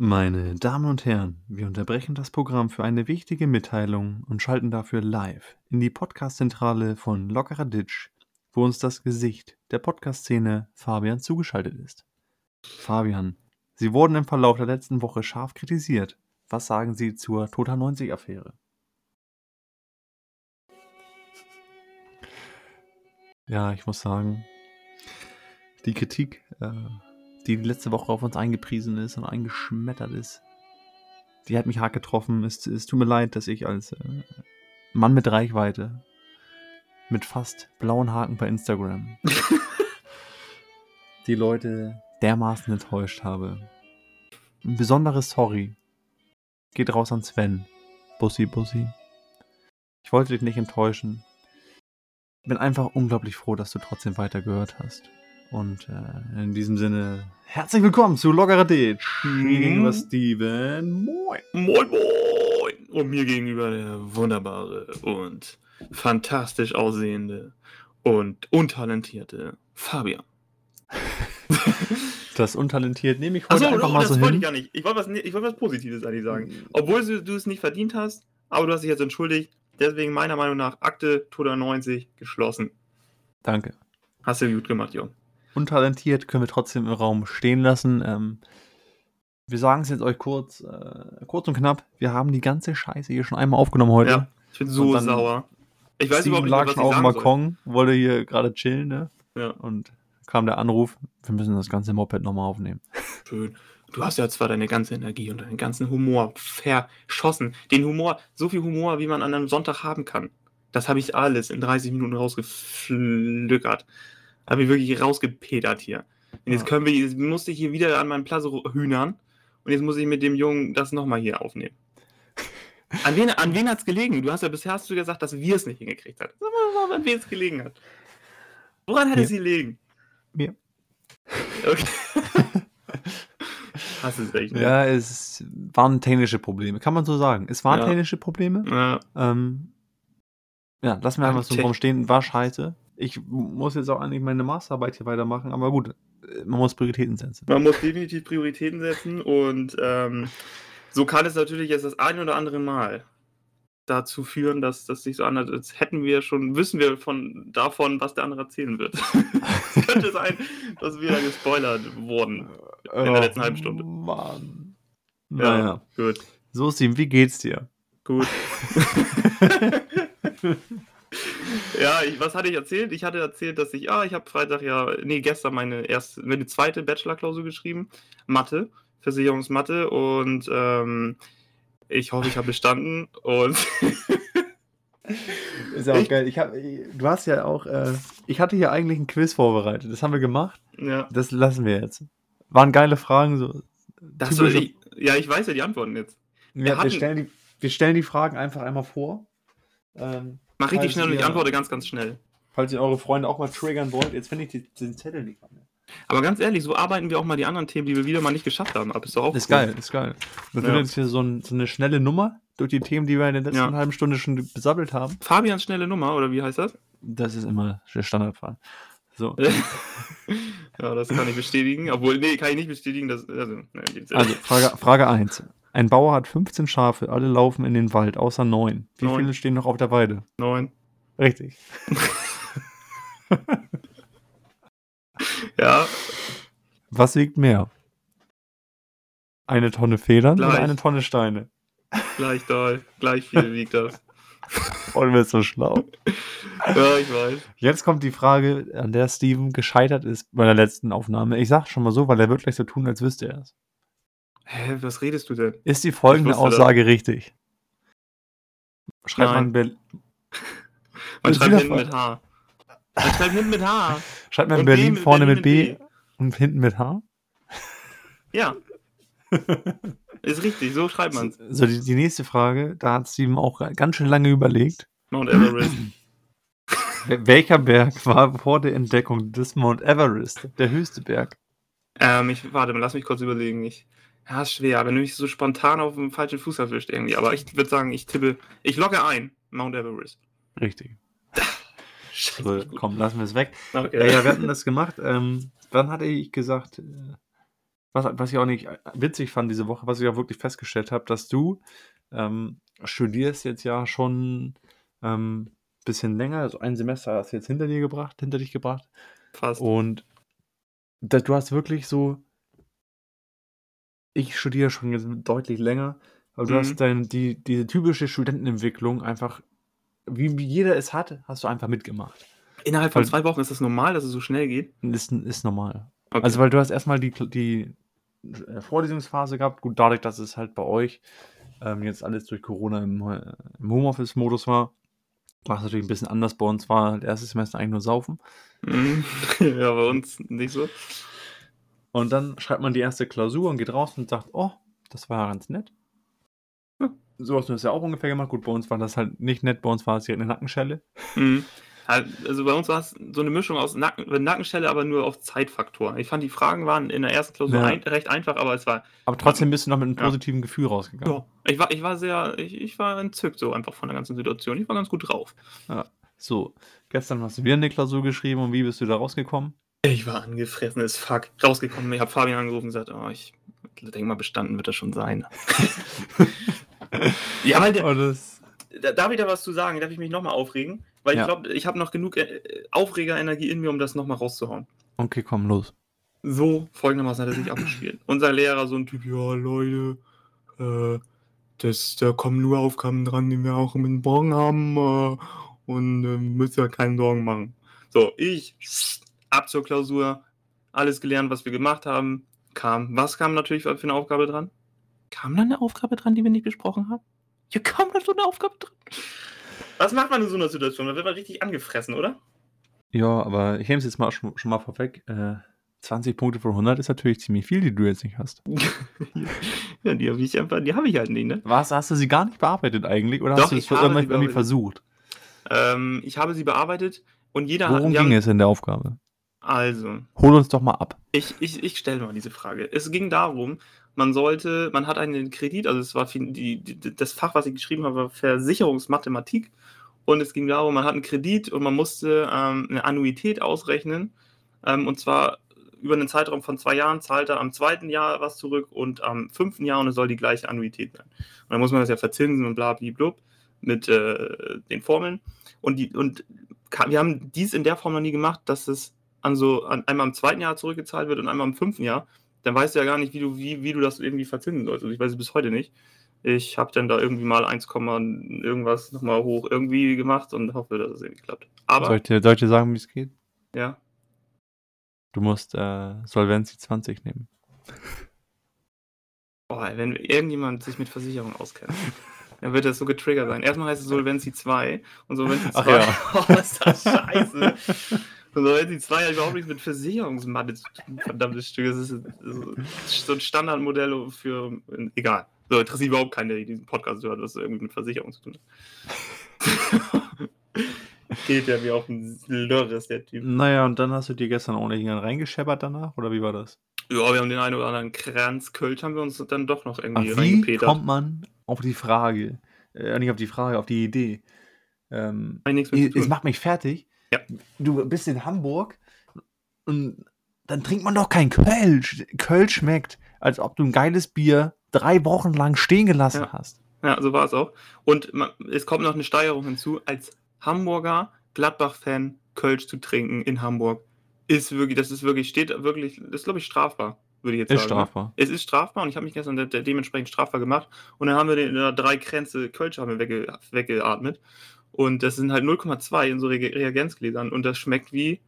Meine Damen und Herren, wir unterbrechen das Programm für eine wichtige Mitteilung und schalten dafür live in die Podcast-Zentrale von Lockerer Ditch, wo uns das Gesicht der Podcast-Szene Fabian zugeschaltet ist. Fabian, Sie wurden im Verlauf der letzten Woche scharf kritisiert. Was sagen Sie zur Total 90-Affäre? Ja, ich muss sagen, die Kritik, äh, die letzte Woche auf uns eingepriesen ist und eingeschmettert ist, die hat mich hart getroffen. Es, es tut mir leid, dass ich als äh, Mann mit Reichweite, mit fast blauen Haken bei Instagram, die Leute dermaßen enttäuscht habe. Ein besonderes Sorry geht raus an Sven. Bussi, Bussi. Ich wollte dich nicht enttäuschen. Bin einfach unglaublich froh, dass du trotzdem weitergehört hast. Und äh, in diesem Sinne, herzlich willkommen zu Loggerer Ditch. Mir gegenüber Steven. Moin. Moin, moin! Und mir gegenüber der wunderbare und fantastisch aussehende und untalentierte Fabian. Das untalentiert nehme ich heute Achso, einfach oh, mal das so wollte ich hin. gar nicht. Ich wollte was, ich wollte was Positives eigentlich sagen. Obwohl du, du es nicht verdient hast, aber du hast dich jetzt entschuldigt. Deswegen meiner Meinung nach Akte Toda 90 geschlossen. Danke. Hast du gut gemacht, Jung. Untalentiert können wir trotzdem im Raum stehen lassen. Ähm, wir sagen es jetzt euch kurz, äh, kurz und knapp. Wir haben die ganze Scheiße hier schon einmal aufgenommen heute. Ja, ich bin so sauer. Ich weiß überhaupt nicht, lag was schon ich auf dem Balkon, wollte hier gerade chillen, ne? Ja, Und kam der Anruf, wir müssen das ganze Moped nochmal aufnehmen. schön. Du hast ja zwar deine ganze Energie und deinen ganzen Humor verschossen. Den Humor, so viel Humor, wie man an einem Sonntag haben kann. Das habe ich alles in 30 Minuten rausgeflückert. Habe ich wirklich rausgepedert hier. Und jetzt können wir, jetzt musste ich hier wieder an meinem Platz hühnern. Und jetzt muss ich mit dem Jungen das nochmal hier aufnehmen. An wen, an wen hat es gelegen? Du hast ja bisher hast du gesagt, dass wir es nicht hingekriegt haben. Sag mal, an wen es gelegen hat. Woran hat es gelegen? Mir. Okay. Hast es echt. ne? Ja, es waren technische Probleme, kann man so sagen. Es waren Ja. technische Probleme. Ja. Ähm, ja, lassen wir einfach so im Tech- Raum stehen. War scheiße. Ich muss jetzt auch eigentlich meine Masterarbeit hier weitermachen, aber gut, äh, man muss Prioritäten setzen. Man muss definitiv Prioritäten setzen und ähm, so kann es natürlich jetzt das ein oder andere Mal dazu führen, dass das sich so anhört, als hätten wir schon, wissen wir von davon, was der andere erzählen wird. es könnte sein, dass wir da gespoilert wurden. In der letzten halben Stunde. Mann. Ja. Naja. Gut, So, Steven, wie geht's dir? gut. ja, ich, was hatte ich erzählt? Ich hatte erzählt, dass ich, ah, ich habe Freitag ja, nee, gestern meine erste, meine zweite Bachelor-Klausur geschrieben, Mathe, Versicherungsmathe und ähm, ich hoffe, ich habe bestanden und Ist ja auch Ich- geil. Ich hab, du hast ja auch, äh, ich hatte hier eigentlich ein Quiz vorbereitet. Das haben wir gemacht. ja, Das lassen wir jetzt. Waren geile Fragen. So. das Typische- ich, ja, ich weiß ja die Antworten jetzt. Ja, wir, hatten- stellen die, wir stellen die Fragen einfach einmal vor. Ähm, Mach richtig schnell und ich antworte ganz, ganz schnell. Falls ihr eure Freunde auch mal triggern wollt, jetzt finde ich die, den Zettel nicht mehr. Aber ganz ehrlich, so arbeiten wir auch mal die anderen Themen, die wir wieder mal nicht geschafft haben. Aber ist doch auch Ist cool. geil, ist geil. Das Ja. jetzt hier so, ein, so eine schnelle Nummer durch die Themen, die wir in der letzten Ja. halben Stunde schon besabbelt haben. Fabians schnelle Nummer, oder wie heißt das? Das ist immer der Standardfall. So, ja, das kann ich bestätigen. Obwohl, nee, kann ich nicht bestätigen. Dass, also, ne, ja. also Frage, Frage 1. Ein Bauer hat 15 Schafe, alle laufen in den Wald, außer 9. Wie Neun. viele stehen noch auf der Weide? Neun. Richtig. Ja, Was wiegt mehr? Eine Tonne Federn oder Gleich. eine Tonne Steine? gleich doll. Gleich viel wiegt das. Du bist so schlau. Ja, ich weiß. Jetzt kommt die Frage, an der Steven gescheitert ist bei der letzten Aufnahme. Ich sag schon mal so, weil er wird gleich so tun, als wüsste er es. Hä, was redest du denn? Ist die folgende wusste das. Aussage richtig? Schreibt Nein. man, Ber Man schreibt hinten mit H. Man schreibt hinten mit H. schreibt man Und B Berlin mit- vorne mit B, mit B. und hinten mit H? Ja. Ist richtig, so schreibt man es. So, die, die nächste Frage, da hat Steven auch ganz schön lange überlegt. Mount Everest. Wel- Welcher Berg war vor der Entdeckung des Mount Everest der höchste Berg? Ähm, ich, warte mal, lass mich kurz überlegen. Ich, ja, ist schwer, wenn du mich so spontan auf dem falschen Fuß erwischt irgendwie. Aber ich würde sagen, ich tippe, ich logge ein. Mount Everest. Richtig. Scheiße. So, komm, lassen wir es weg. Okay. Ja, ja, wir hatten das gemacht. Ähm, wann hatte ich gesagt, äh, was, was ich auch nicht witzig fand diese Woche, was ich auch wirklich festgestellt habe, dass du ähm, studierst jetzt ja schon ähm, bisschen länger, also ein Semester hast du jetzt hinter dir gebracht, hinter dich gebracht. Fast. Und da, du hast wirklich so, ich studiere schon jetzt deutlich länger, aber du Mhm. hast dein, die, diese typische Studentenentwicklung einfach, wie, wie jeder es hat, hast du einfach mitgemacht. Innerhalb von Weil- zwei Wochen ist das normal, dass es so schnell geht? Ist, ist normal. Okay. Also, weil du hast erstmal die, die äh, Vorlesungsphase gehabt, gut, dadurch, dass es halt bei euch ähm, jetzt alles durch Corona im, äh, im Homeoffice-Modus war, war es natürlich ein bisschen anders. Bei uns war halt erstes Semester eigentlich nur Saufen. Mhm. ja, bei uns nicht so. Und dann schreibt man die erste Klausur und geht raus und sagt, oh, das war ja ganz nett. Ja. So hast du das ja auch ungefähr gemacht. Gut, bei uns war das halt nicht nett, bei uns war es hier eine Nackenschelle. Mhm. Halt, Also bei uns war es so eine Mischung aus Nacken, Nackenstelle, aber nur auf Zeitfaktor. Ich fand, die Fragen waren in der ersten Klausur Ja. ein, recht einfach, aber es war. Aber trotzdem bist du noch mit einem Ja. positiven Gefühl rausgegangen. Ja, ich war, ich war sehr, ich, ich war entzückt so einfach von der ganzen Situation. Ich war ganz gut drauf. So, gestern hast du wieder eine Klausur geschrieben und wie bist du da rausgekommen? Ich war angefressen as fuck. Rausgekommen, ich habe Fabian angerufen und gesagt, oh, ich denke mal, bestanden wird das schon sein. ja, weil der, Oh, das, da, darf ich da was zu sagen? Darf ich mich nochmal aufregen? Weil Ja. ich glaube, ich habe noch genug äh, Aufregerenergie in mir, um das nochmal rauszuhauen. okay, komm, los. So, folgendermaßen hat er sich abgespielt. Unser Lehrer, so ein Typ, ja, Leute, äh, das, da kommen nur Aufgaben dran, die wir auch im Morgen haben, äh, und äh, müsst ihr keine Sorgen machen. So, ich, ab zur Klausur, alles gelernt, was wir gemacht haben, kam, was kam natürlich für eine Aufgabe dran? Kam da eine Aufgabe dran, die wir nicht besprochen haben? Ja, kam da so eine Aufgabe dran? Was macht man in so einer Situation? Da wird man richtig angefressen, oder? Ja, aber ich nehme es jetzt mal schon, schon mal vorweg. Äh, 20 Punkte von 100 ist natürlich ziemlich viel, die du jetzt nicht hast. ja, die habe ich einfach, die habe ich halt nicht, ne? Was, hast du sie gar nicht bearbeitet eigentlich? Oder Doch, hast du es habe irgendwie, versucht? Ähm, ich habe sie bearbeitet und jeder Worum wir ging es in der Aufgabe? Also, Hol uns doch mal ab. ich, ich, ich stelle mal diese Frage. Es ging darum, man sollte, man hat einen Kredit, also es war die, die, das Fach, was ich geschrieben habe, war Versicherungsmathematik. Und es ging darum, man hat einen Kredit und man musste ähm, eine Annuität ausrechnen. Ähm, und zwar über einen Zeitraum von zwei Jahren zahlt er am zweiten Jahr was zurück und am fünften Jahr und es soll die gleiche Annuität sein. Und dann muss man das ja verzinsen und bla bla blub mit äh, den Formeln. Und, die, und wir haben dies in der Form noch nie gemacht, dass es an so an, einmal im zweiten Jahr zurückgezahlt wird und einmal im fünften Jahr. Dann weißt du ja gar nicht, wie du, wie, wie du das irgendwie verzinsen sollst. Also ich weiß es bis heute nicht. Ich habe dann da irgendwie mal 1, irgendwas nochmal hoch irgendwie gemacht und hoffe, dass es irgendwie klappt. Aber, Soll ich, dir, sagen, wie es geht? ja. Du musst äh, Solvency 20 nehmen. Boah, wenn irgendjemand sich mit Versicherung auskennt, dann wird das so getriggert sein. Erstmal heißt es Solvency 2 und Solvency 2. Ach ja. oh, ist das scheiße. Und Solvency 2 hat überhaupt nichts mit Versicherungsmathe zu tun. Verdammtes Stück. Das ist so ein Standardmodell für. Egal. So, interessiert überhaupt keinen, der diesen Podcast hört, was irgendwie mit Versicherung zu tun hat. Geht ja wie auf ein Lörres, der Typ. Naja, und dann hast du dir gestern auch nicht reingescheppert danach? Oder wie war das? Ja, wir haben den einen oder anderen Kranz Kölsch haben wir uns dann doch noch Ach, irgendwie wie reingepetert. kommt man auf die Frage? Äh, nicht auf die Frage, auf die Idee. Ähm, es macht mich fertig. Ja. Du bist in Hamburg und dann trinkt man doch kein Kölsch. Kölsch schmeckt, als ob du ein geiles Bier drei Wochen lang stehen gelassen Ja. hast. Ja, so war es auch. Und man, es kommt noch eine Steigerung hinzu, als Hamburger Gladbach-Fan Kölsch zu trinken in Hamburg ist wirklich, das ist wirklich, steht wirklich, das ist glaube ich strafbar, würde ich jetzt Ist sagen. ne? strafbar. Es ist strafbar und ich habe mich gestern de de dementsprechend strafbar gemacht und dann haben wir den, drei Kränze Kölsch haben wir wegge weggeatmet und das sind halt 0,2 in so Re Reagenzgläsern und das schmeckt wie,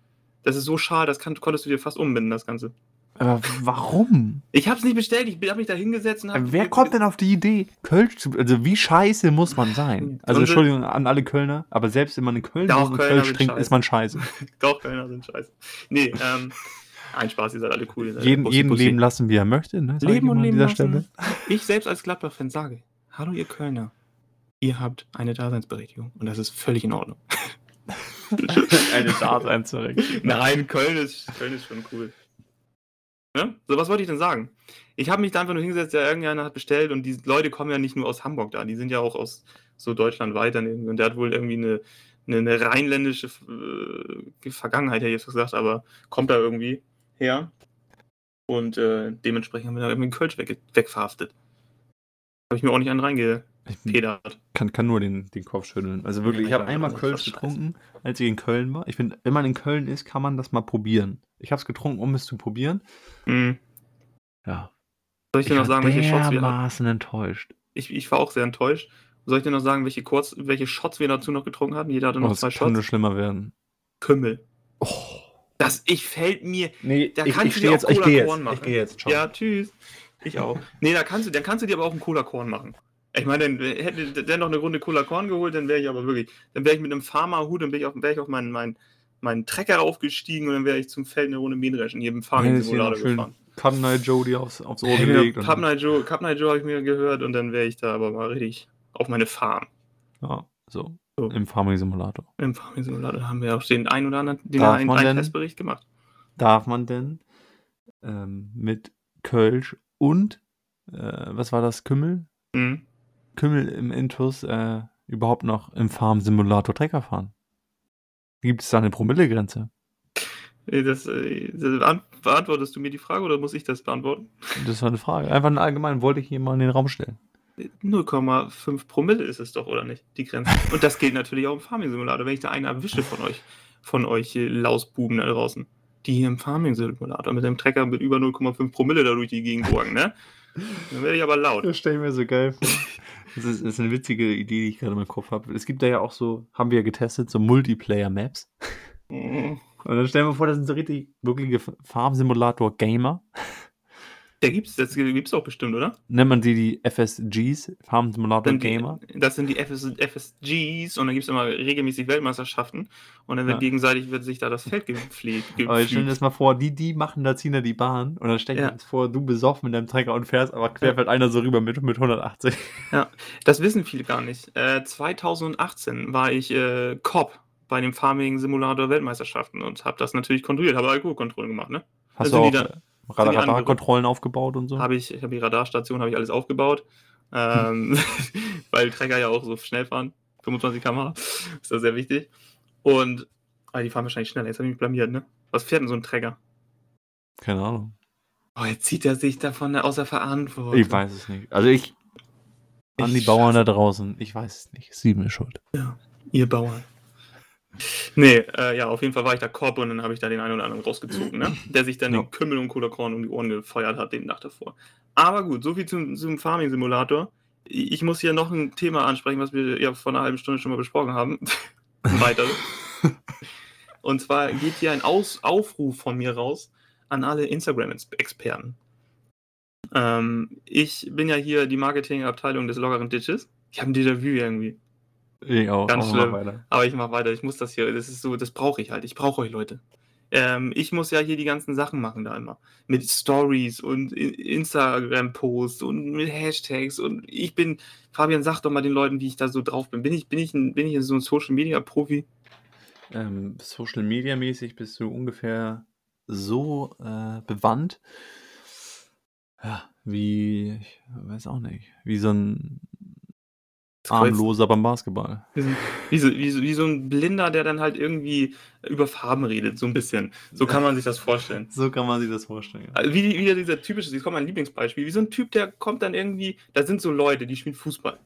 das ist so schal, das kann, konntest du dir fast umbinden, das Ganze. Aber warum? Ich habe es nicht bestellt, ich habe mich da hingesetzt und habe... Wer kommt denn auf die Idee, Kölsch zu. Also, wie scheiße muss man sein? Also, Entschuldigung an alle Kölner, aber selbst wenn man in Köln Kölner Kölsch trinkt, scheiße. ist man scheiße. Doch, Kölner sind scheiße. Nee, ähm, ein Spaß, ihr seid alle cool. Seid jeden Bussi, jeden Bussi. leben lassen, wie er möchte. Ne? Leben und leben dieser lassen. Stelle. Ich selbst als Gladbach-Fan sage, hallo ihr Kölner, ihr habt eine Daseinsberechtigung und das ist völlig in Ordnung. Eine Daseinsberechtigung. Nein, Köln ist, Köln ist schon cool. Ja? So, was wollte ich denn sagen? Ich habe mich da einfach nur hingesetzt, ja, irgendeiner hat bestellt und die Leute kommen ja nicht nur aus Hamburg da, die sind ja auch aus so Deutschland weiter und der hat wohl irgendwie eine, eine, eine rheinländische äh, Vergangenheit, hätte ich jetzt gesagt, aber kommt da irgendwie her. Und äh, dementsprechend haben wir da irgendwie Kölsch weg, wegverhaftet. Habe ich mir auch nicht einen reingepedert. Ich kann, kann nur den, den Kopf schütteln. Also wirklich, ich habe einmal Kölsch getrunken, als ich in Köln war. Ich finde, wenn man in Köln ist, kann man das mal probieren. Ich habe es getrunken, um es zu probieren. Mhm. Ja. Soll ich dir noch sagen, welche Shots wir dermaßen enttäuscht. ich, ich war auch sehr enttäuscht. Soll ich dir noch sagen, welche, Kurz, welche Shots wir dazu noch getrunken hatten? Jeder hatte Oh, noch das zwei kann nur Shots. schlimmer werden. Kümmel. Oh. Das ich fällt mir. Nee, Da ich, kannst ich du stehe dir jetzt, auch ich Cola gehe jetzt. Korn machen. Ich gehe jetzt. Ciao. Ja, tschüss. Ich auch. Nee, da kannst du, dann kannst du dir aber auch einen Cola Korn machen. Ich meine, dann hätte der noch eine Runde Cola Korn geholt, dann wäre ich aber wirklich, dann wäre ich mit einem Farmerhut, dann wäre ich auf, wär ich auf meinen, meinen, meinen Trecker aufgestiegen und dann wäre ich zum Feld eine Runde Mähdreschen hier im Farming-Simulator gefahren. Cup Night Joe die aufs, aufs Ohr Ja, gelegt. Cup Night Joe, Cup Night Joe habe ich mir gehört und dann wäre ich da aber mal richtig auf meine Farm. ja, so. So. Im Farming Simulator. Im Farming-Simulator haben wir auch den einen oder anderen, den Darf einen, einen denn- Testbericht gemacht. Darf man denn ähm, mit Kölsch und, äh, was war das, Kümmel? Mhm. Kümmel im Intus äh, überhaupt noch im Farm-Simulator Trecker fahren? Gibt es da eine Promillegrenze? Das, äh, das beant- beantwortest du mir die Frage oder muss ich das beantworten? Das war eine Frage. Einfach allgemein, wollte ich hier mal in den Raum stellen. 0,5 Promille ist es doch, oder nicht? Die Grenze. Und das gilt natürlich auch im Farming-Simulator. Wenn ich da einen erwische von euch, von euch äh, Lausbuben da draußen, die hier im Farming-Simulator mit dem Trecker mit über 0,5 Promille da durch die Gegend gurken, ne? Dann werde ich aber laut. Das stelle ich mir so geil vor. Das ist, das ist eine witzige Idee, die ich gerade im Kopf habe. Es gibt da ja auch so, haben wir ja getestet, so Multiplayer-Maps. Mhm. Und dann stellen wir vor, das sind so richtig wirkliche Farm-Simulator-Gamer. Der gibt's, das gibt's auch bestimmt, oder? Nennt man die die FSGs, Farm-Simulator-Gamer? Das sind die FS, FSGs und dann gibt es immer regelmäßig Weltmeisterschaften und dann wird Ja. gegenseitig wird sich da das Feld gepflegt. Aber ich stell dir das mal vor, die, die machen da, ziehen da die Bahn und dann stell dir Ja. jetzt vor, du besoffen mit deinem Trecker und fährst, aber quer fährt einer so rüber mit, mit 180. Das wissen viele gar nicht. Äh, 2018 war ich äh, Cop bei dem Farming Simulator Weltmeisterschaften und habe das natürlich kontrolliert, habe Alkoholkontrollen gemacht, ne? Hast Da du auch Radarkontrollen aufgebaut und so? Habe ich, ich habe die Radarstation, habe ich alles aufgebaut, ähm, weil Trecker ja auch so schnell fahren, 25 km/h, ist das sehr wichtig. Und ah, die fahren wahrscheinlich schneller. Jetzt habe ich mich blamiert, ne? Was fährt denn so ein Trecker? Keine Ahnung. Oh, jetzt zieht er sich davon außer Verantwortung. Ich weiß es nicht. Also ich, an die Bauern da draußen, ich weiß es nicht. Sie mir schuld. Ihr Bauern. Nee, äh, ja, auf jeden Fall war ich da Korb und dann habe ich da den einen oder anderen rausgezogen, ne? Der sich dann Ja. den Kümmel und Cola-Korn um die Ohren gefeuert hat den Tag davor. Aber gut, so viel zum, zum Farming-Simulator. Ich ich muss hier noch ein Thema ansprechen, was wir ja vor einer halben Stunde schon mal besprochen haben. Weiter. und zwar geht hier ein Aus Aufruf von mir raus an alle Instagram-Experten. Ähm, ich bin ja hier die Marketingabteilung des lockeren Ditches. Ich habe ein Déjà-vu irgendwie. Ich auch. Ganz auch schlimm. weiter. Aber ich mache weiter. Ich muss das hier. Das ist so, das brauche ich halt. Ich brauche euch Leute. Ähm, ich muss ja hier die ganzen Sachen machen da immer. Mit Stories und Instagram-Posts und mit Hashtags. Und ich bin, Fabian, sag doch mal den Leuten, wie ich da so drauf bin. Bin ich, bin ich, ein, bin ich so ein Social-Media-Profi? Ähm, Social Media mäßig bist du ungefähr so äh, bewandt. Ja, wie, ich weiß auch nicht, wie so ein Armloser beim Basketball. Wie so, wie, so, wie, so, wie so ein Blinder, der dann halt irgendwie über Farben redet, so ein bisschen. So kann man sich das vorstellen. So kann man sich das vorstellen. Ja. Also wie, wie dieser typische, jetzt kommt mein Lieblingsbeispiel, wie so ein Typ, der kommt dann irgendwie, da sind so Leute, die spielen Fußball.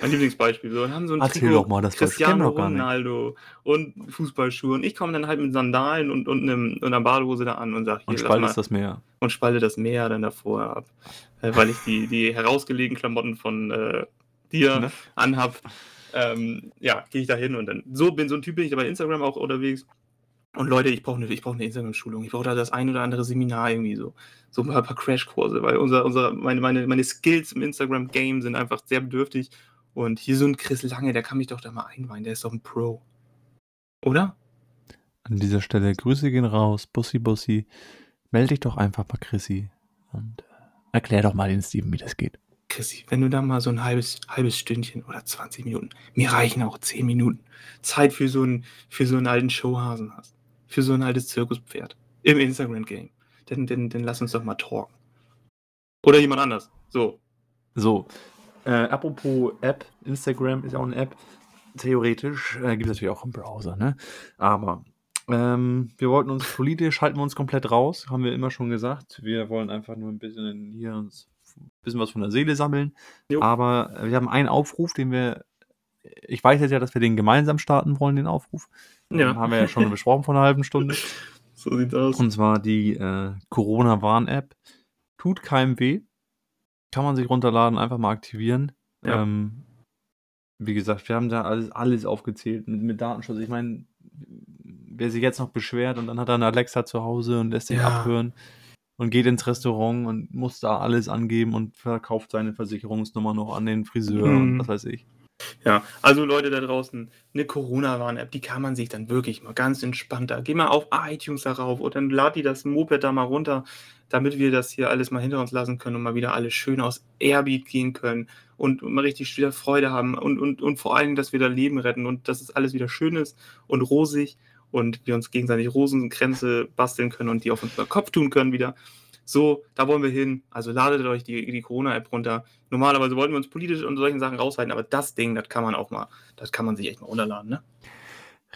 Mein Lieblingsbeispiel, so, und haben so ein Erzähl doch mal, das Cristiano doch gar nicht. Ronaldo und Fußballschuhe und ich komme dann halt mit Sandalen und, und, einem, und einer Badehose da an und sage, Und spaltest das Meer. und spalte das Meer dann davor ab, äh, weil ich die, die herausgelegenen Klamotten von äh, dir Ne? anhab. Ähm, ja, gehe ich da hin und dann so bin so ein Typ bin ich da bei Instagram auch unterwegs. Und Leute, ich brauche eine, ich brauche eine Instagram-Schulung. Ich brauche da das ein oder andere Seminar irgendwie so. So ein paar, paar Crashkurse, weil unser, unser, meine, meine, meine Skills im Instagram-Game sind einfach sehr bedürftig. Und hier so ein Chris Lange, der kann mich doch da mal einweihen. Der ist doch ein Pro. Oder? An dieser Stelle Grüße gehen raus. Bussi, Bussi. Melde dich doch einfach bei Chrissy. Und äh, erklär doch mal den Steven, wie das geht. Chrissy, wenn du da mal so ein halbes, halbes Stündchen oder 20 Minuten, mir reichen auch 10 Minuten, Zeit für so einen, für so einen alten Showhasen hast, für so ein altes Zirkuspferd im Instagram-Game, dann, dann, dann lass uns doch mal talken. Oder jemand anders. So. So, äh, apropos App, Instagram ist auch eine App. Theoretisch äh, gibt es natürlich auch im Browser, ne? Aber Ähm, wir wollten uns politisch halten wir uns komplett raus, haben wir immer schon gesagt. Wir wollen einfach nur ein bisschen hier uns bisschen was von der Seele sammeln. Jo. Aber wir haben einen Aufruf, den wir. Ich weiß jetzt ja, dass wir den gemeinsam starten wollen, den Aufruf. Ja. Den haben wir ja schon besprochen vor einer halben Stunde. So sieht's aus. Und zwar die äh, Corona-Warn-App. Tut keinem weh. Kann man sich runterladen, einfach mal aktivieren. Ja. Ähm, wie gesagt, wir haben da alles, alles aufgezählt mit, mit Datenschutz. Ich meine, wer sich jetzt noch beschwert und dann hat er eine Alexa zu Hause und lässt sich Ja. abhören und geht ins Restaurant und muss da alles angeben und verkauft seine Versicherungsnummer noch an den Friseur und Mhm. was weiß ich. Ja, also Leute da draußen, eine Corona-Warn-App, die kann man sich dann wirklich mal ganz entspannter. Geh mal auf iTunes darauf und dann lad die das Moped da mal runter, damit wir das hier alles mal hinter uns lassen können und mal wieder alles schön aus Airbeat gehen können und mal richtig wieder Freude haben und, und, und vor allem, dass wir da Leben retten und dass es alles wieder schön ist und rosig und wir uns gegenseitig Rosenkränze basteln können und die auf unseren Kopf tun können wieder. So, da wollen wir hin. Also ladet euch die, die Corona-App runter. Normalerweise wollten wir uns politisch und solchen Sachen raushalten, aber das Ding, das kann man auch mal, das kann man sich echt mal runterladen, ne?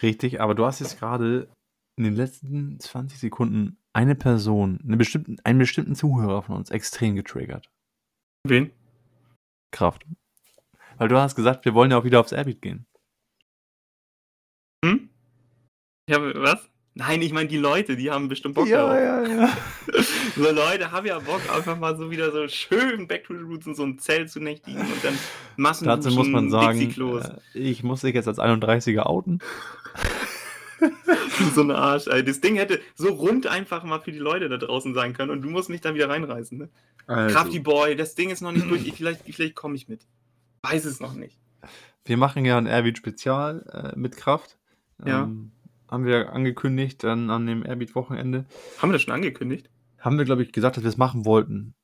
Richtig, aber du hast jetzt gerade in den letzten 20 Sekunden eine Person, eine bestimmten, einen bestimmten Zuhörer von uns extrem getriggert. Wen? Kraft. Weil du hast gesagt, wir wollen ja auch wieder aufs Airbeat gehen. Hm? Ja, was? Nein, ich meine die Leute, die haben bestimmt Bock ja, darauf. ja, ja. So Leute haben ja Bock, einfach mal so wieder so schön Back to the Roots in so einem Zelt zu nächtigen und dann Massen Dazu muss man sagen, äh, ich muss dich jetzt als 31er outen. so eine Arsch. Ey. Das Ding hätte so rund einfach mal für die Leute da draußen sein können und du musst mich dann wieder reinreißen. Ne? Also, Crafty Boy, das Ding ist noch nicht durch. Ich, vielleicht vielleicht komme ich mit. Weiß es noch nicht. wir machen ja ein Airbeat Spezial äh, mit Kraft. Ja. Ähm, haben wir angekündigt dann an dem Airbeat Wochenende. Haben wir das schon angekündigt? Haben wir, glaube ich, gesagt, dass wir es machen wollten.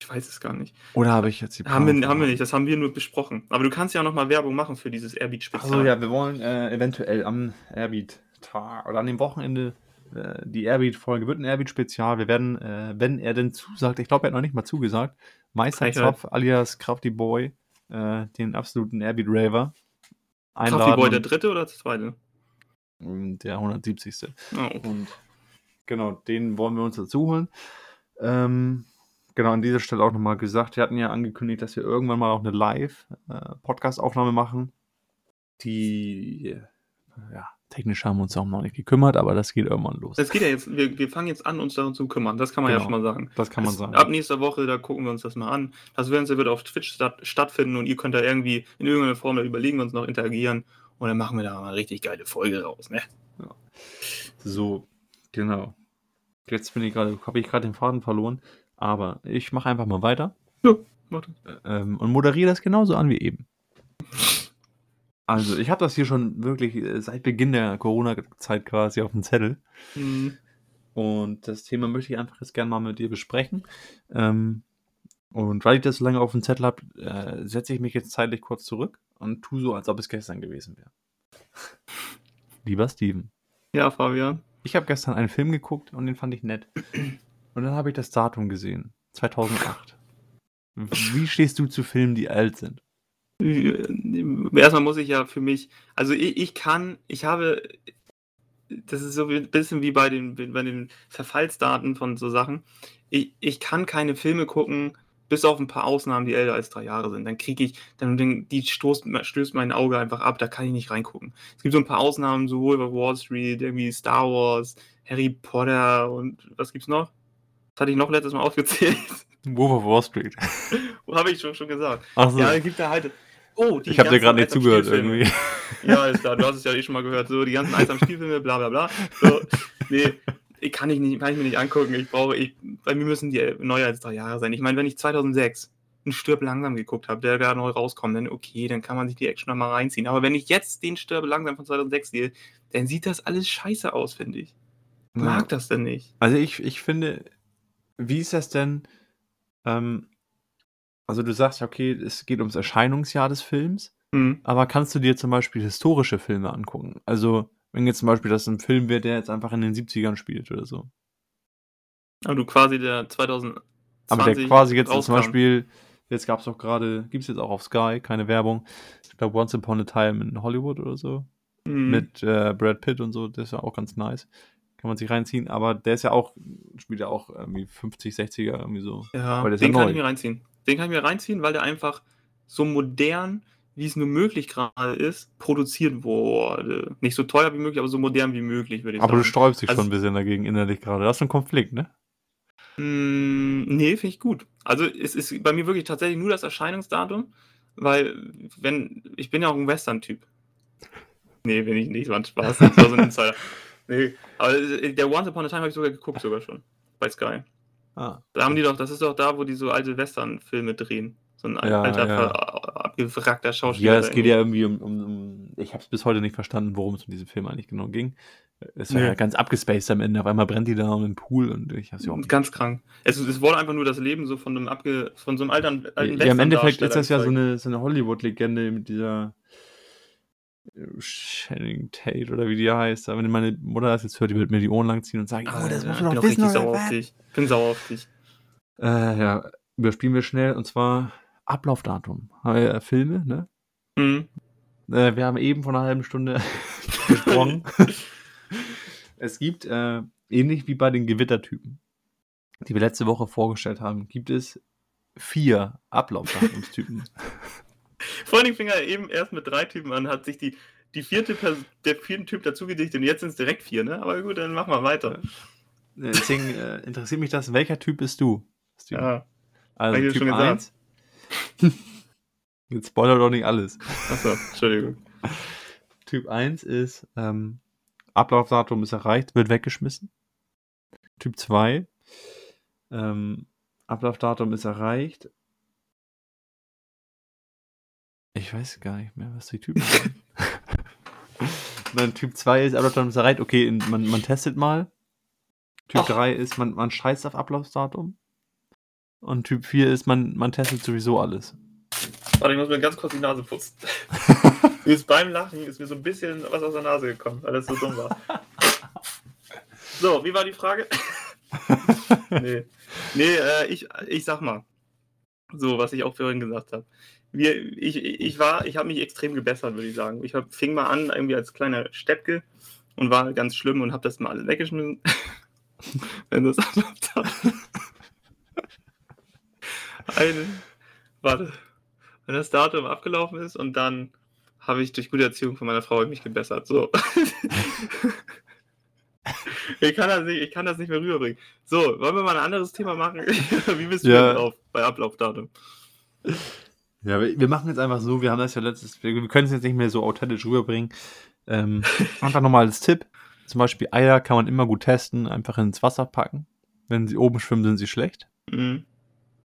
Ich weiß es gar nicht. Oder habe ich jetzt die Haben wir, haben wir nicht, das haben wir nur besprochen. Aber du kannst ja auch nochmal Werbung machen für dieses Airbeat-Spezial. Achso, ja, wir wollen äh, eventuell am Airbeat-Tag oder an dem Wochenende äh, die Airbeat-Folge wird ein Airbeat-Spezial. Wir werden, äh, wenn er denn zusagt, ich glaube, er hat noch nicht mal zugesagt, Meister. Zopf alias Crafty Boy, äh, den absoluten Airbeat-Raver, Crafty Boy, der dritte oder der zweite? Und der 170. Oh. Und genau, den wollen wir uns dazu holen. Ähm, genau, an dieser Stelle auch nochmal gesagt, wir hatten ja angekündigt, dass wir irgendwann mal auch eine Live-Podcast-Aufnahme machen. Die, äh, ja, technisch haben wir uns auch noch nicht gekümmert, aber das geht irgendwann los. Das geht ja jetzt, wir, wir fangen jetzt an, uns darum zu kümmern. Das kann man ja Genau. schon mal sagen. Das kann man Das- sagen. Ab nächster Woche, da gucken wir uns das mal an. Das Ganze wird auf Twitch statt, stattfinden und ihr könnt da irgendwie in irgendeiner Form da überlegen, wir uns noch interagieren und dann machen wir da mal eine richtig geile Folge raus, ne? So, genau. Jetzt bin ich gerade, habe ich gerade den Faden verloren, aber ich mache einfach mal weiter. Ja, warte. ähm, und moderiere das genauso an wie eben. Also, ich habe das hier schon wirklich äh, seit Beginn der Corona-Zeit quasi auf dem Zettel. Hm, Und das Thema möchte ich einfach jetzt gerne mal mit dir besprechen. Ähm, und weil ich das so lange auf dem Zettel habe, äh, setze ich mich jetzt zeitlich kurz zurück und tue so, als ob es gestern gewesen wäre. Lieber Steven, Ja, Fabian. ich habe gestern einen Film geguckt und den fand ich nett. Und dann habe ich das Datum gesehen. 2008. Wie stehst du zu Filmen, die alt sind? Erstmal muss ich ja für mich, also ich, ich kann, ich habe, das ist so ein bisschen wie bei den, bei den Verfallsdaten von so Sachen. Ich, ich kann keine Filme gucken, bis auf ein paar Ausnahmen, die älter als drei Jahre sind. Dann kriege ich, dann die stoßt, stößt mein Auge einfach ab, da kann ich nicht reingucken. Es gibt so ein paar Ausnahmen, sowohl bei Wall Street, irgendwie Star Wars, Harry Potter und was gibt's noch? Was hatte ich noch letztes Mal aufgezählt? Wolf of Wall Street. Habe ich schon, schon gesagt. Achso, Ja, es gibt da halt. Oh, die ich habe dir gerade nicht zugehört irgendwie. Ja, ist klar, du hast es ja eh schon mal gehört. So, die ganzen Eis am Spielfilme, bla bla bla. So, nee, kann, ich nicht, kann ich mir nicht angucken. Ich brauche, ich, bei mir müssen die neuer als drei Jahre sein. Ich meine, wenn ich 2006 einen Stirb langsam geguckt habe, der gerade neu rauskommt, dann okay, dann kann man sich die Action noch mal reinziehen. Aber wenn ich jetzt den Stirb langsam von 2006 sehe, dann sieht das alles scheiße aus, finde ich. Ich Ja. mag das denn nicht. Also ich, ich finde, wie ist das denn? Ähm, also du sagst, okay, es geht ums Erscheinungsjahr des Films, Hm. aber kannst du dir zum Beispiel historische Filme angucken? Also wenn jetzt zum Beispiel das ein Film wäre, der jetzt einfach in den 70ern spielt oder so. Aber du quasi der 2020 Aber der quasi jetzt zum Beispiel, jetzt gab es doch gerade, gibt es jetzt auch auf Sky, keine Werbung. Ich glaube Once Upon a Time in Hollywood oder so. Mhm. mit äh, Brad Pitt und so, das ist ja auch ganz nice. Kann man sich reinziehen, aber der ist ja auch, spielt ja auch irgendwie 50, 60er, irgendwie so. Ja, den ja kann ich mir reinziehen. Den kann ich mir reinziehen, weil der einfach so modern, wie es nur möglich gerade ist, produziert wurde. Nicht so teuer wie möglich, aber so modern wie möglich, würde ich Aber du sagen. sträubst dich Also- schon ein bisschen dagegen innerlich gerade. Das ist ein Konflikt, ne? Mm, nee, finde ich gut. Also es ist bei mir wirklich tatsächlich nur das Erscheinungsdatum, weil wenn ich bin ja auch ein Western-Typ. Nee, bin ich nicht, war ein Spaß. Das war so ein Insider. Nee, aber äh, der Once Upon a Time habe ich sogar geguckt, sogar schon. Bei Sky. Ah. Da haben die doch, das ist doch da, wo die so alte Western-Filme drehen. So ein Ja, alter, ja. Abgewrackter Schauspieler. Ja, es geht ja irgendwie um, um, um ich habe es bis heute nicht verstanden, worum es um diesen Film eigentlich genau ging. Es war Nee. ja ganz abgespaced am Ende. Auf einmal brennt die da im Pool und ich hab's ja auch. Ganz krank. Es, es wurde einfach nur das Leben so von einem, abge, von so einem alten, alten Ja, im Endeffekt ist das ja so eine, so eine Hollywood-Legende mit dieser äh, Channing Tate oder wie die heißt. Aber wenn meine Mutter das jetzt hört, die wird mir die Ohren lang ziehen und sagen, oh, das ich du bin doch wissen. richtig Oder sauer auf dich. Ich bin sauer auf dich. Äh, ja, überspielen wir schnell. Und zwar Ablaufdatum. Äh, Filme, ne? Mhm. Äh, wir haben eben vor einer halben Stunde gesprochen. es gibt, äh, ähnlich wie bei den Gewittertypen, die wir letzte Woche vorgestellt haben, gibt es vier Ablaufdatumstypen. Vor allen Dingen fing er eben erst mit drei Typen an, hat sich die, die vierte Pers der vierten Typ dazu gedichtet und jetzt sind es direkt vier, ne? Aber gut, dann machen wir weiter. Äh, Deswegen äh, interessiert mich das, welcher Typ bist du? Steven? Ja. also Typ schon gesagt. 1. Jetzt spoiler doch nicht alles. Achso, Entschuldigung. Typ 1 ist, ähm, Ablaufdatum ist erreicht, wird weggeschmissen. Typ 2, ähm, Ablaufdatum ist erreicht. Ich weiß gar nicht mehr, was die Typen sind. Nein, Typ 2 ist Ablaufdatum ist erreicht. Okay, man, man testet mal. Typ Ach. 3 ist, man, man scheißt auf Ablaufdatum. Und Typ 4 ist, man, man testet sowieso alles. Warte, ich muss mir ganz kurz die Nase putzen. Jetzt beim Lachen ist mir so ein bisschen was aus der Nase gekommen, weil das so dumm war. So, wie war die Frage? nee, nee äh, ich, ich sag mal, so, was ich auch vorhin gesagt habe. Wir, ich, ich war, ich habe mich extrem gebessert, würde ich sagen. Ich hab, fing mal an, irgendwie als kleiner Steppke und war ganz schlimm und habe das mal alles weggeschmissen. Wenn das Eine, warte, wenn das Datum abgelaufen ist und dann habe ich durch gute Erziehung von meiner Frau mich gebessert. So. ich, kann das nicht, ich kann das nicht mehr rüberbringen. So, wollen wir mal ein anderes Thema machen? Wie bist du Ja. drauf bei Ablaufdatum? Ja, wir, machen jetzt einfach so, wir haben das ja letztes, wir, wir können es jetzt nicht mehr so authentisch rüberbringen. Ähm, einfach nochmal als Tipp. Zum Beispiel Eier kann man immer gut testen, einfach ins Wasser packen. Wenn sie oben schwimmen, sind sie schlecht. Mhm.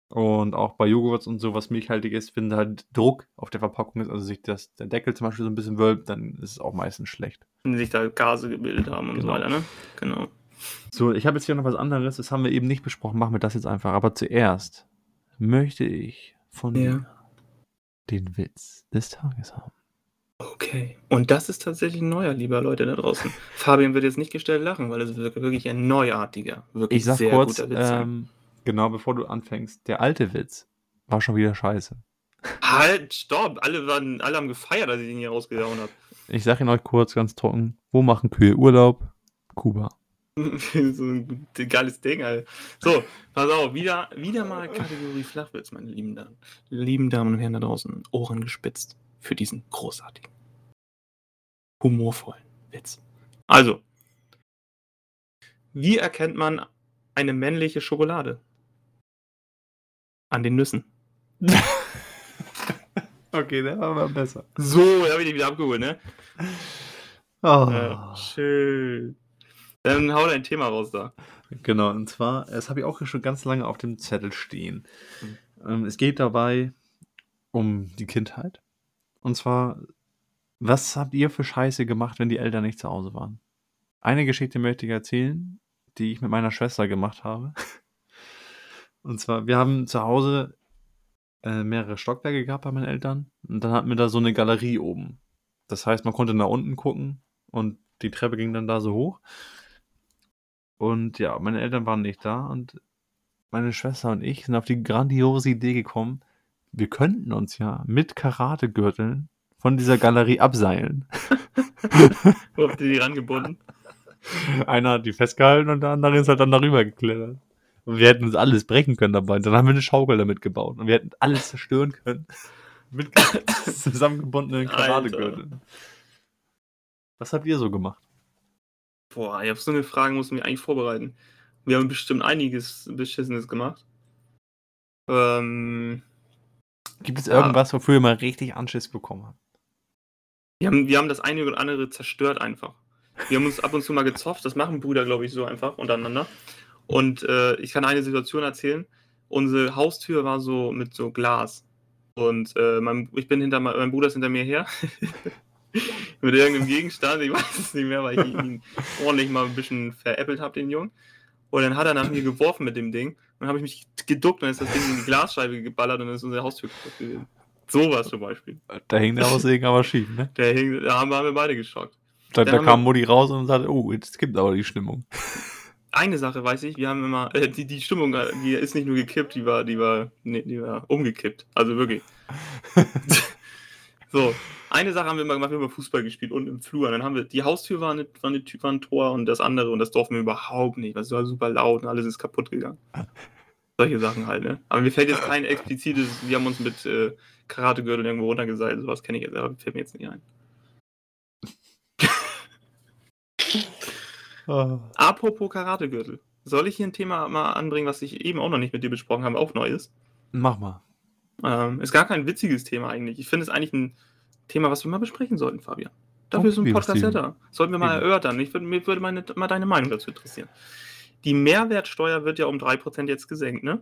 Und auch bei Joghurts und so, was milchhaltig ist, wenn halt Druck auf der Verpackung ist, also sich das, der Deckel zum Beispiel so ein bisschen wölbt, dann ist es auch meistens schlecht. Wenn sich da Gase gebildet haben und so Genau. weiter, ne? Genau. So, ich habe jetzt hier noch was anderes, das haben wir eben nicht besprochen, machen wir das jetzt einfach. Aber zuerst möchte ich von Ja. dir den Witz des Tages haben. Okay. Und das ist tatsächlich ein neuer, lieber Leute da draußen. Fabian wird jetzt nicht gestellt lachen, weil es wirklich ein neuartiger, wirklich Ich sag sehr kurz, guter Witz sein. ähm, genau bevor du anfängst, der alte Witz war schon wieder scheiße. Halt, stopp! Alle, waren, alle haben gefeiert, als ich ihn hier rausgehauen habe. Ich sag ihn euch kurz, ganz trocken. Wo machen Kühe Urlaub? Kuba. so ein geiles Ding, Alter. So, pass auf, wieder, wieder mal Kategorie Flachwitz, meine lieben Damen, lieben Damen und Herren da draußen. Ohren gespitzt für diesen großartigen, humorvollen Witz. Also, wie erkennt man eine männliche Schokolade? An den Nüssen. Okay, der war mal besser. So, da habe ich dich wieder abgeholt, ne? Oh. Ja, schön. Dann hau dein Thema raus da. Genau, und zwar, das habe ich auch schon ganz lange auf dem Zettel stehen. Ähm, es geht dabei um die Kindheit. Und zwar, was habt ihr für Scheiße gemacht, wenn die Eltern nicht zu Hause waren? Eine Geschichte möchte ich erzählen, die ich mit meiner Schwester gemacht habe. Und zwar, wir haben zu Hause äh, mehrere Stockwerke gehabt bei meinen Eltern. Und dann hatten wir da so eine Galerie oben. Das heißt, man konnte nach unten gucken und die Treppe ging dann da so hoch. Und ja, meine Eltern waren nicht da und meine Schwester und ich sind auf die grandiose Idee gekommen, wir könnten uns ja mit Karategürteln von dieser Galerie abseilen. Wo habt ihr die rangebunden? Einer hat die festgehalten und der andere ist halt dann darüber geklettert. Und wir hätten uns alles brechen können dabei. Dann haben wir eine Schaukel damit gebaut. Und wir hätten alles zerstören können. Mit zusammengebundenen Karategürteln. Was habt ihr so gemacht? Boah, ich habe so eine Frage, muss mich eigentlich vorbereiten. Wir haben bestimmt einiges Beschissenes gemacht. Ähm, Gibt es Ja. irgendwas, wofür ihr mal richtig Anschiss bekommen habt? wir, haben, wir haben das eine oder andere zerstört einfach. Wir haben uns ab und zu mal gezofft, das machen Brüder, glaube ich, so einfach untereinander. Und äh, ich kann eine Situation erzählen. Unsere Haustür war so mit so Glas. Und äh, mein, ich bin hinter, mein Bruder ist hinter mir her. mit irgendeinem Gegenstand, ich weiß es nicht mehr, weil ich ihn ordentlich mal ein bisschen veräppelt habe, den Jungen. Und dann hat er nach mir geworfen mit dem Ding. Und dann habe ich mich geduckt und dann ist das Ding in die Glasscheibe geballert und dann ist unsere Haustür kaputt gewesen. Sowas zum Beispiel. Da hing der Aussegen aber schief, ne? Der hing, da haben wir beide geschockt. Da, Da kam wir- Mutti raus und sagte, oh, jetzt gibt aber die Stimmung. Eine Sache weiß ich, wir haben immer, äh, die, die Stimmung, äh, die ist nicht nur gekippt, die war, die war, nee, die war umgekippt. Also wirklich. so, eine Sache haben wir immer gemacht, wir haben immer Fußball gespielt und im Flur. Und dann haben wir, die Haustür war, eine, war, eine, war ein Tor und das andere und das durften wir überhaupt nicht. Das war super laut und alles ist kaputt gegangen. Solche Sachen halt, ne? Aber mir fällt jetzt kein explizites, wir haben uns mit äh, Karategürtel irgendwo runtergeseilt, sowas kenne ich jetzt, aber fällt mir jetzt nicht ein. Ah. Apropos Karategürtel. Soll ich hier ein Thema mal anbringen, was ich eben auch noch nicht mit dir besprochen habe, auch neu ist? Mach mal. Ähm, ist gar kein witziges Thema eigentlich. Ich finde es eigentlich ein Thema, was wir mal besprechen sollten, Fabian. Dafür ist so ein Podcast ja da. Sollten wir mal Eben. erörtern. Ich würd, mir würde meine, mal deine Meinung dazu interessieren. Die Mehrwertsteuer wird ja um 3% jetzt gesenkt, ne?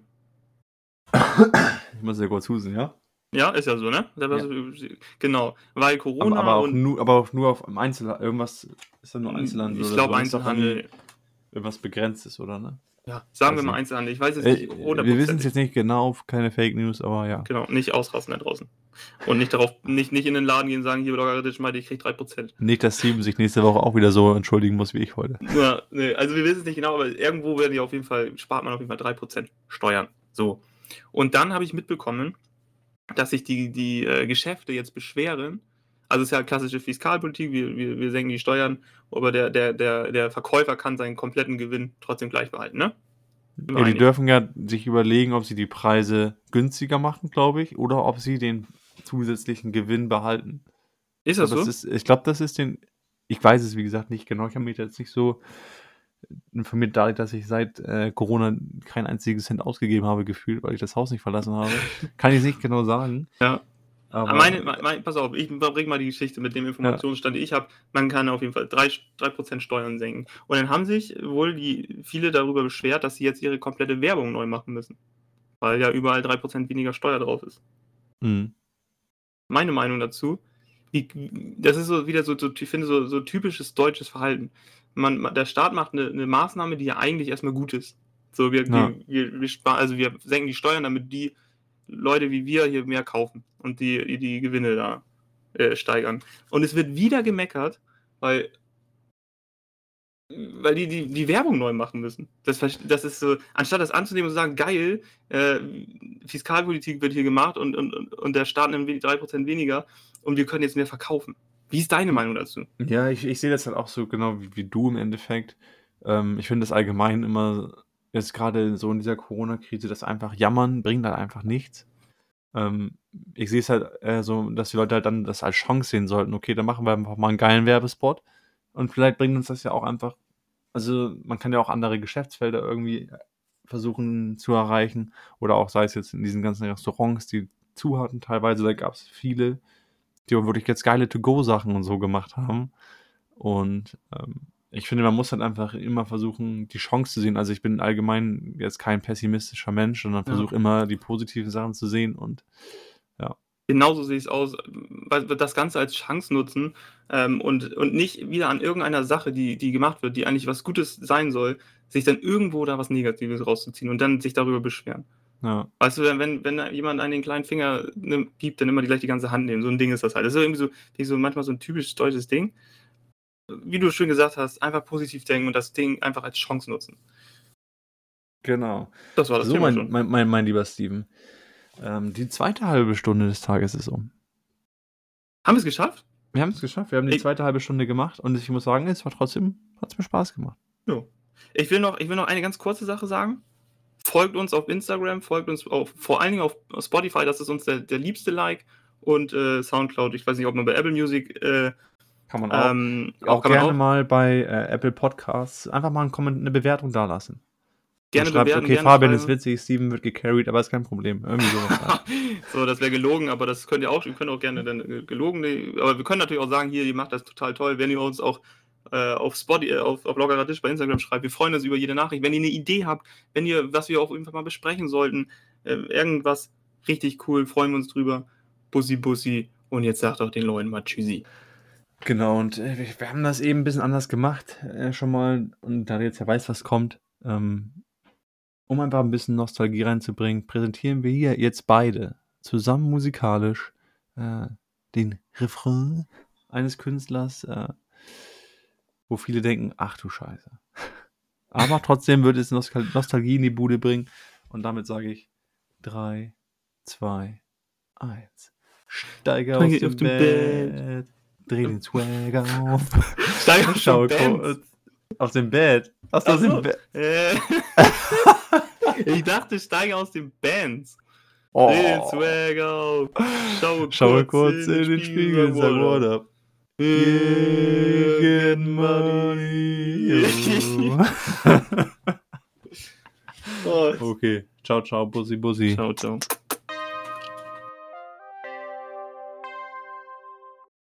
Ich muss ja kurz husten, ja? Ja, ist ja so, ne? Ja. Genau, weil Aber, Corona aber, auch und nur, aber auch nur auf Einzelhandel. Irgendwas ist ja nur Einzelhandel. ich oder glaube so. Einzelhandel. Irgendwas Begrenztes, oder ne? Ja, sagen wir Weiß mal. Einzelhandel. Ich weiß jetzt Äh, nicht wir wissen es jetzt nicht genau, keine Fake News, aber ja. Genau, nicht ausrasten da draußen. Und nicht darauf, nicht, nicht in den Laden gehen und sagen, hier logarithmisch mal, ich krieg 3%. Nicht, dass Steven sich nächste Woche auch wieder so entschuldigen muss wie ich heute. Ja, nee, also wir wissen es nicht genau, aber irgendwo werden die auf jeden Fall, spart man auf jeden Fall 3% Steuern. So. Und dann habe ich mitbekommen, dass sich die, die äh, Geschäfte jetzt beschweren. Also es ist ja klassische Fiskalpolitik, wir, wir, wir senken die Steuern, aber der, der, der, der Verkäufer kann seinen kompletten Gewinn trotzdem gleich behalten, ne? Ja, die dürfen ja sich überlegen, ob sie die Preise günstiger machen, glaube ich, oder ob sie den zusätzlichen Gewinn behalten. Ist das so? es ist, ich glaube, das ist den. Ich weiß es, wie gesagt, nicht genau. Ich habe mich jetzt nicht so informiert, dadurch, dass ich seit äh, Corona kein einziges Cent ausgegeben habe, gefühlt, weil ich das Haus nicht verlassen habe. Kann ich nicht genau sagen. Ja. Aber meine, meine, pass auf, ich bringe mal die Geschichte mit dem Informationsstand, den ich habe. Man kann auf jeden Fall 3%, 3 Steuern senken. Und dann haben sich wohl die, viele darüber beschwert, dass sie jetzt ihre komplette Werbung neu machen müssen. Weil ja überall 3% weniger Steuer drauf ist. Mhm. Meine Meinung dazu, wie, das ist so wieder so, so ich finde, so, so typisches deutsches Verhalten. Man, der Staat macht eine, eine Maßnahme, die ja eigentlich erstmal gut ist. So, wir, Ja. wir, wir, also wir senken die Steuern, damit die Leute wie wir hier mehr kaufen und die, die, die Gewinne da äh, steigern. Und es wird wieder gemeckert, weil, weil die, die die Werbung neu machen müssen. Das, das ist so, anstatt das anzunehmen und zu sagen, geil, äh, Fiskalpolitik wird hier gemacht und, und, und- der Staat nimmt we- 3% weniger und wir können jetzt mehr verkaufen. Wie ist deine Meinung dazu? Ja, ich, ich sehe das halt auch so genau wie, wie du im Endeffekt. Ähm, ich finde das allgemein immer, jetzt gerade so in dieser Corona-Krise, das einfach jammern bringt halt einfach nichts. Ähm, ich sehe es halt eher so, dass die Leute halt dann das als Chance sehen sollten. Okay, dann machen wir einfach mal einen geilen Werbespot. Und vielleicht bringt uns das ja auch einfach, also man kann ja auch andere Geschäftsfelder irgendwie versuchen zu erreichen. Oder auch sei es jetzt in diesen ganzen Restaurants, die zu hatten teilweise, da gab es viele, die wirklich jetzt geile To-Go-Sachen und so gemacht haben. Und ähm, ich finde, man muss halt einfach immer versuchen, die Chance zu sehen. Also ich bin allgemein jetzt kein pessimistischer Mensch, sondern Ja. versuche immer die positiven Sachen zu sehen. Und Genauso sehe ich es aus, weil wir das Ganze als Chance nutzen ähm, und, und nicht wieder an irgendeiner Sache, die, die gemacht wird, die eigentlich was Gutes sein soll, sich dann irgendwo da was Negatives rauszuziehen und dann sich darüber beschweren. Ja, Weißt du, wenn, wenn jemand einen den kleinen Finger nimmt, gibt, dann immer die gleich die ganze Hand nehmen. So ein Ding ist das halt. Das ist irgendwie so, so manchmal so ein typisch deutsches Ding. Wie du schön gesagt hast, einfach positiv denken und das Ding einfach als Chance nutzen. genau. Das war das So, Thema mein, schon. mein, mein, mein lieber Steven. Ähm, die zweite halbe Stunde des Tages ist um. Haben wir es geschafft? Wir haben es geschafft. Wir haben die Ich- zweite halbe Stunde gemacht und ich muss sagen, es war trotzdem, hat es mir Spaß gemacht. Ja. Ich will, noch, ich will noch eine ganz kurze Sache sagen. Folgt uns auf Instagram, folgt uns auf, vor allen Dingen auf Spotify, das ist uns der, der liebste Like. Und äh, Soundcloud, ich weiß nicht, ob man bei Apple Music äh, Kann man ähm, auch kann man gerne mal bei äh, Apple Podcasts einfach mal einen Comment, eine Bewertung dalassen. gerne schreibt, bewerten, okay, gerne Fabian ist schreiben. witzig, Steven wird gecarried, aber ist kein Problem. Irgendwie sowas. so, das wäre gelogen, aber das könnt ihr auch, ihr könnt auch gerne dann äh, gelogen, aber wir können natürlich auch sagen, hier, ihr macht das total toll, wenn ihr uns auch äh, auf Spotify, äh, auf, auf lockerer Tisch bei Instagram schreibt. Wir freuen uns über jede Nachricht. Wenn ihr eine Idee habt, wenn ihr, was wir auch irgendwann mal besprechen sollten, äh, irgendwas richtig cool, freuen wir uns drüber. Bussi, Bussi. Und jetzt sagt auch den Leuten mal Tschüssi. Genau, und äh, wir, haben das eben ein bisschen anders gemacht, äh, schon mal. Und da jetzt ja weißt, was kommt, ähm, um einfach ein bisschen Nostalgie reinzubringen, präsentieren wir hier jetzt beide zusammen musikalisch äh, den Refrain eines Künstlers, äh, wo viele denken, ach du Scheiße. Aber trotzdem wird es Nostal Nostalgie in die Bude bringen. Und damit sage ich 3, 2, 1. Steige aus Steige dem auf dem Bett. Dreh den Swag auf. Steig auf Schau den kurz. Aus dem Bett. Aus, Ach aus dem. Bett. Äh, ich dachte, steige aus den Bands. Oh. Dreh den Swag auf. Schaue, Schau kurz in den Spiegel und sag what up. Gegen money. Okay. Ciao, ciao, Bussi, Bussi. Ciao, ciao.